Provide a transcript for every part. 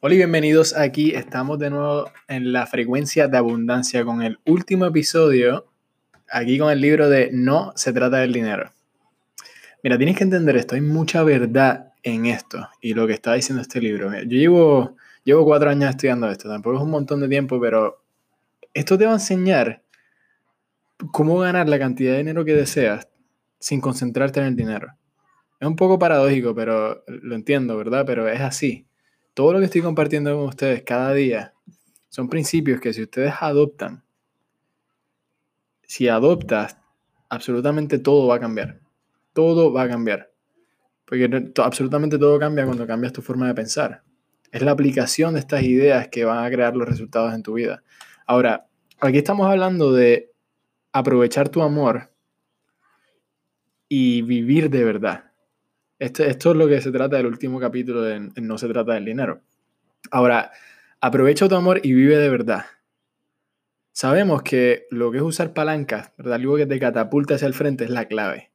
Hola y bienvenidos aquí. Estamos de nuevo en la frecuencia de abundancia con el último episodio, aquí con el libro de No se trata del dinero. Mira, tienes que entender esto, hay mucha verdad en esto y lo que está diciendo este libro. Yo llevo, llevo cuatro años estudiando esto, tampoco es un montón de tiempo, pero esto te va a enseñar cómo ganar la cantidad de dinero que deseas sin concentrarte en el dinero. Es un poco paradójico, pero lo entiendo, ¿verdad? Pero es así todo lo que estoy compartiendo con ustedes cada día son principios que si ustedes adoptan, si adoptas, absolutamente todo va a cambiar. Todo va a cambiar. Porque absolutamente todo cambia cuando cambias tu forma de pensar. Es la aplicación de estas ideas que van a crear los resultados en tu vida. Ahora, aquí estamos hablando de aprovechar tu amor y vivir de verdad. Este, esto es lo que se trata del último capítulo de No se trata del dinero. Ahora, aprovecha tu amor y vive de verdad. Sabemos que lo que es usar palancas, ¿verdad? algo que te catapulta hacia el frente, es la clave.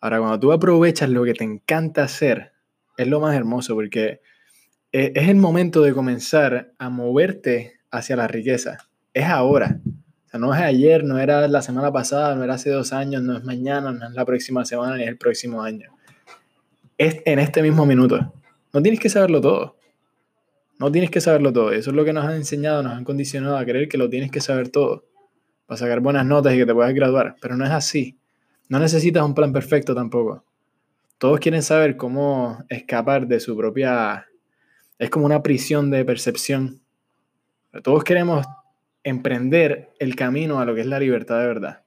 Ahora, cuando tú aprovechas lo que te encanta hacer, es lo más hermoso porque e, es el momento de comenzar a moverte hacia la riqueza. Es ahora. No es ayer, no era la semana pasada, no era hace dos años, no es mañana, no es la próxima semana, ni es el próximo año es en este mismo minuto. No tienes que saberlo todo. No tienes que saberlo todo. Eso es lo que nos han enseñado, nos han condicionado a creer que lo tienes que saber todo para sacar buenas notas y que te puedas graduar. Pero no es así. No necesitas un plan perfecto tampoco. Todos quieren saber cómo escapar de su propia... Es como una prisión de percepción. Todos queremos emprender el camino a lo que es la libertad de verdad.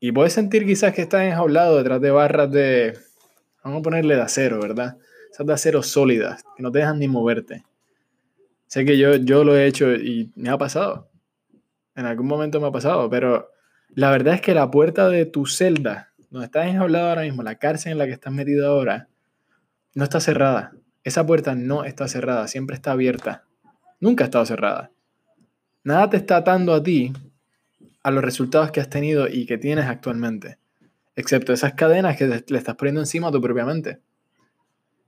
Y puedes sentir quizás que estás enjaulado detrás de barras de, Vamos a ponerle de acero, ¿verdad? Esas de acero sólidas, que no te dejan ni moverte. Sé que yo, yo lo he hecho y me ha pasado. En algún momento me ha pasado, pero la verdad es que la puerta de tu celda, donde estás enjaulado ahora mismo, la cárcel en la que estás metido ahora, no está cerrada. Esa puerta no está cerrada, siempre está abierta. Nunca ha estado cerrada. Nada te está atando a ti a los resultados que has tenido y que tienes actualmente excepto esas cadenas que le estás poniendo encima a tu propia mente.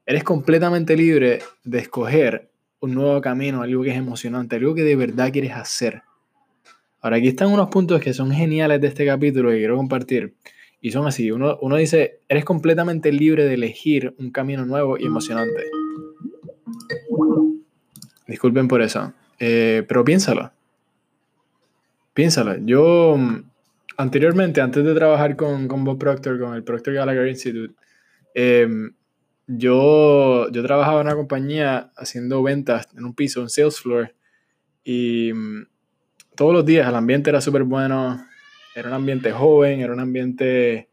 Eres completamente libre de escoger un nuevo camino, algo que es emocionante, algo que de verdad quieres hacer. Ahora, aquí están unos puntos que son geniales de este capítulo que quiero compartir. Y son así. Uno, dice, eres completamente libre de elegir un camino nuevo y emocionante. Disculpen por eso. Eh, pero piénsalo. Piénsalo. Yo anteriormente, antes de trabajar con, con Bob Proctor, con el Proctor Gallagher Institute, em, yo, yo trabajaba en una compañía haciendo ventas en un piso, en sales floor, y mm, todos los días el ambiente era súper bueno, era un ambiente joven, era un ambiente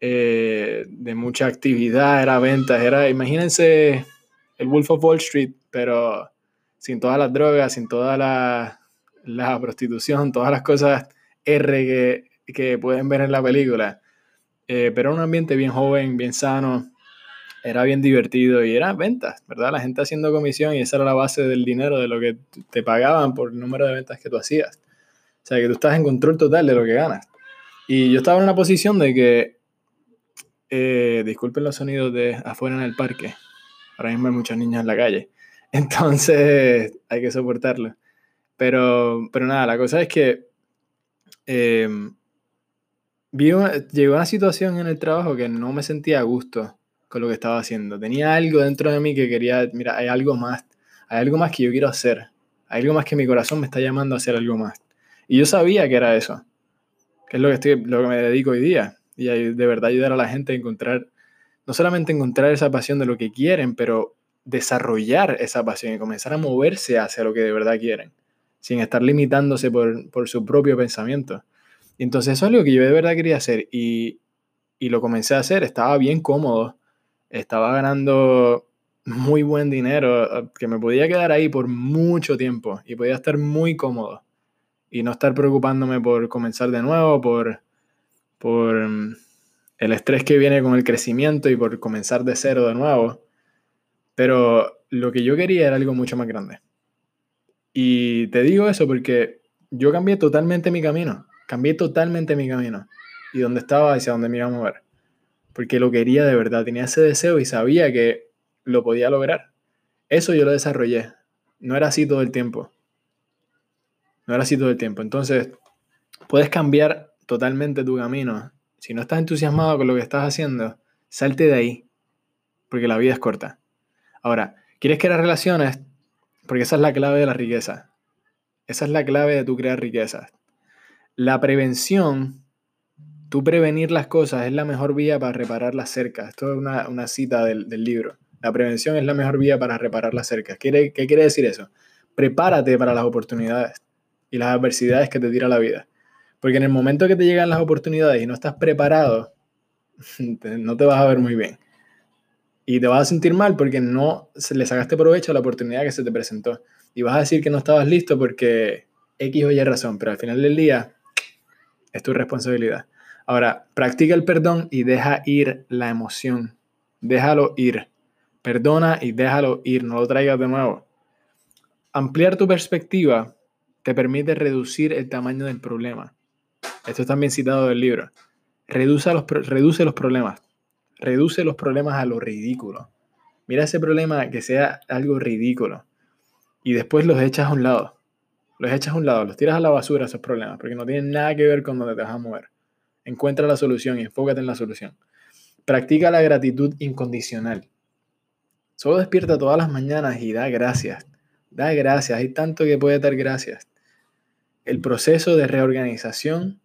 eh, de mucha actividad, era ventas, era, imagínense el Wolf of Wall Street, pero sin todas las drogas, sin toda la, la prostitución, todas las cosas R que, pueden ver en la película. Eh, pero era un ambiente bien joven, bien sano, era bien divertido y era ventas, ¿verdad? La gente haciendo comisión y esa era la base del dinero, de lo que te pagaban por el número de ventas que tú hacías. O sea, que tú estás en control total de lo que ganas. Y yo estaba en una posición de que, eh, disculpen los sonidos de afuera en el parque, ahora mismo hay muchos niños en la calle, entonces hay que soportarlo. Pero, pero nada, la cosa es que eh, llegó una situación en el trabajo que no me sentía a gusto con lo que estaba haciendo. Tenía algo dentro de mí que quería, mira, hay algo más, hay algo más que yo quiero hacer, hay algo más que mi corazón me está llamando a hacer algo más. Y yo sabía que era eso, que es lo que, estoy, lo que me dedico hoy día. Y de verdad ayudar a la gente a encontrar, no solamente encontrar esa pasión de lo que quieren, pero desarrollar esa pasión y comenzar a moverse hacia lo que de verdad quieren sin estar limitándose por, su propio pensamiento. Y entonces eso es algo que yo de verdad quería hacer y, lo comencé a hacer, estaba bien cómodo, estaba ganando muy buen dinero, que me podía quedar ahí por mucho tiempo y podía estar muy cómodo y no estar preocupándome por comenzar de nuevo, por, por mm, el estrés que viene con el crecimiento y por comenzar de cero de nuevo. Pero lo que yo quería era algo mucho más grande. Y te digo eso porque yo cambié totalmente mi camino, cambié totalmente mi camino y dónde estaba hacia dónde me iba a mover. Porque lo quería de verdad, tenía ese deseo y sabía que lo podía lograr. Eso yo lo desarrollé. No era así todo el tiempo. No era así todo el tiempo. Entonces, puedes cambiar totalmente tu camino. Si no estás entusiasmado con lo que estás haciendo, salte de ahí. Porque la vida es corta. Ahora, ¿quieres crear relaciones? Porque esa es la clave de la riqueza. Esa es la clave de tu crear riqueza. La prevención, tú prevenir las cosas es la mejor vía para reparar las cercas. Esto es una, cita del, del libro. La prevención es la mejor vía para reparar las cercas. ¿Qué, ¿Qué quiere decir eso? Prepárate para las oportunidades y las adversidades que te tira la vida. Porque en el momento que te llegan las oportunidades y no estás preparado, no te vas a ver muy bien. Y te vas a sentir mal porque no le sacaste provecho a la oportunidad que se te presentó. Y vas a decir que no estabas listo porque X o Y razón, pero al final del día es tu responsabilidad. Ahora, practica el perdón y deja ir la emoción. Déjalo ir. Perdona y déjalo ir, no lo traigas de nuevo. Ampliar tu perspectiva te permite reducir el tamaño del problema. Esto es también citado del libro. Reduce los, reduce los problemas. Reduce los problemas a lo ridículo. Mira ese problema que sea algo ridículo. Y después los echas a un lado. Los echas a un lado, los tiras a la basura esos problemas, porque no tienen nada que ver con donde te vas a mover. Encuentra la solución y enfócate en la solución. Practica la gratitud incondicional. Solo despierta todas las mañanas y da gracias. Da gracias. Hay tanto que puede dar gracias. El proceso de reorganización,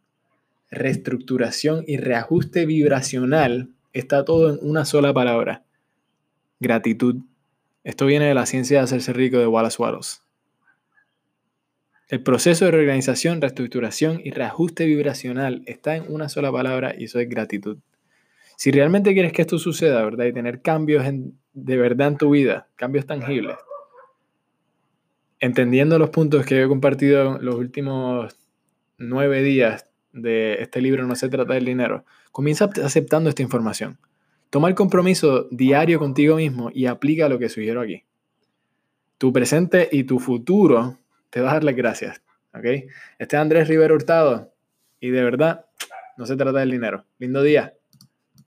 reestructuración y reajuste vibracional está todo en una sola palabra. Gratitud. Esto viene de la ciencia de hacerse rico de Wallace Wallace. El proceso de reorganización, reestructuración y reajuste vibracional está en una sola palabra y eso es gratitud. Si realmente quieres que esto suceda, ¿verdad? Y tener cambios de verdad en tu vida, cambios tangibles, entendiendo los puntos que he compartido los últimos nueve días de este libro No se trata del dinero, comienza aceptando esta información. Toma el compromiso diario contigo mismo y aplica lo que sugiero aquí. Tu presente y tu futuro te vas a dar las gracias. ¿ok? Este es Andrés Rivero Hurtado y de verdad no se trata del dinero. Lindo día.